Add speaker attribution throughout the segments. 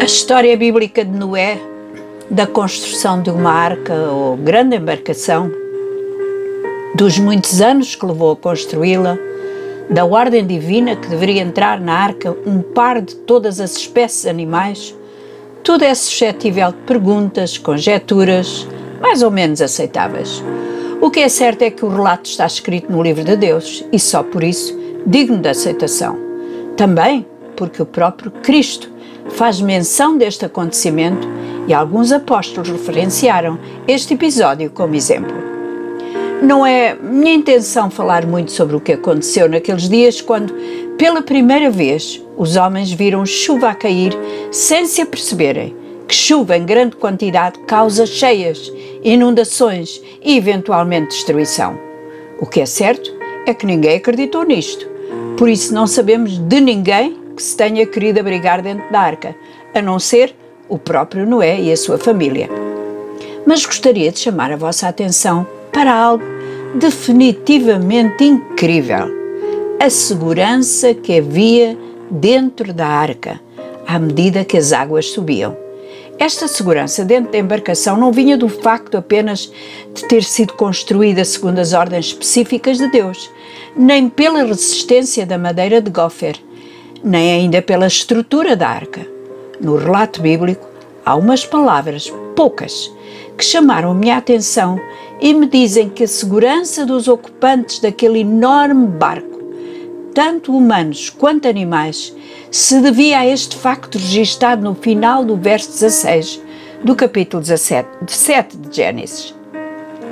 Speaker 1: A história bíblica de Noé, da construção de uma arca ou grande embarcação, dos muitos anos que levou a construí-la, da ordem divina que deveria entrar na arca um par de todas as espécies animais, tudo é suscetível de perguntas, conjecturas, mais ou menos aceitáveis. O que é certo é que o relato está escrito no livro de Deus e só por isso digno de aceitação. Também porque o próprio Cristo faz menção deste acontecimento e alguns apóstolos referenciaram este episódio como exemplo. Não é minha intenção falar muito sobre o que aconteceu naqueles dias quando, pela primeira vez, os homens viram chuva a cair sem se aperceberem que chuva em grande quantidade causa cheias, inundações e eventualmente destruição. O que é certo é que ninguém acreditou nisto. Por isso não sabemos de ninguém que se tenha querido abrigar dentro da arca, a não ser o próprio Noé e a sua família. Mas gostaria de chamar a vossa atenção para algo definitivamente incrível: a segurança que havia dentro da arca à medida que as águas subiam. Esta segurança dentro da embarcação não vinha do facto apenas de ter sido construída segundo as ordens específicas de Deus, nem pela resistência da madeira de gofer, nem ainda pela estrutura da arca. No relato bíblico, há umas palavras, poucas, que chamaram a minha atenção e me dizem que a segurança dos ocupantes daquele enorme barco, tanto humanos quanto animais, se devia a este facto registado no final do verso 16 do capítulo 17, 7 de Gênesis.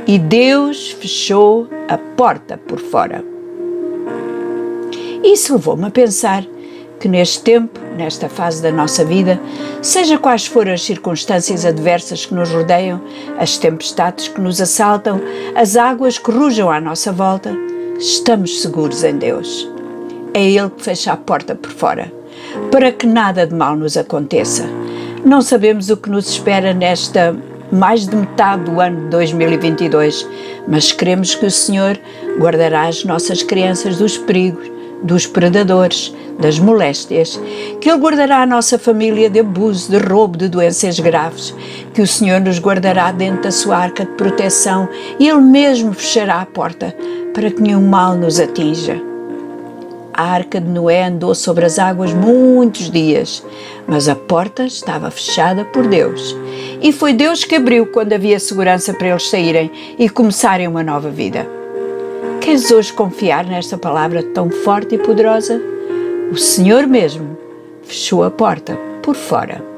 Speaker 1: E Deus fechou a porta por fora. Isso levou-me a pensar que neste tempo, nesta fase da nossa vida, seja quais forem as circunstâncias adversas que nos rodeiam, as tempestades que nos assaltam, as águas que rujam à nossa volta, estamos seguros em Deus. É Ele que fecha a porta por fora, para que nada de mal nos aconteça. Não sabemos o que nos espera nesta mais de metade do ano de 2022, mas queremos que o Senhor guardará as nossas crianças dos perigos, dos predadores, das moléstias, que Ele guardará a nossa família de abuso, de roubo, de doenças graves, que o Senhor nos guardará dentro da sua arca de proteção e Ele mesmo fechará a porta para que nenhum mal nos atinja. A arca de Noé andou sobre as águas muitos dias, mas a porta estava fechada por Deus. E foi Deus que abriu quando havia segurança para eles saírem e começarem uma nova vida. Queres hoje confiar nesta palavra tão forte e poderosa? O Senhor mesmo fechou a porta por fora.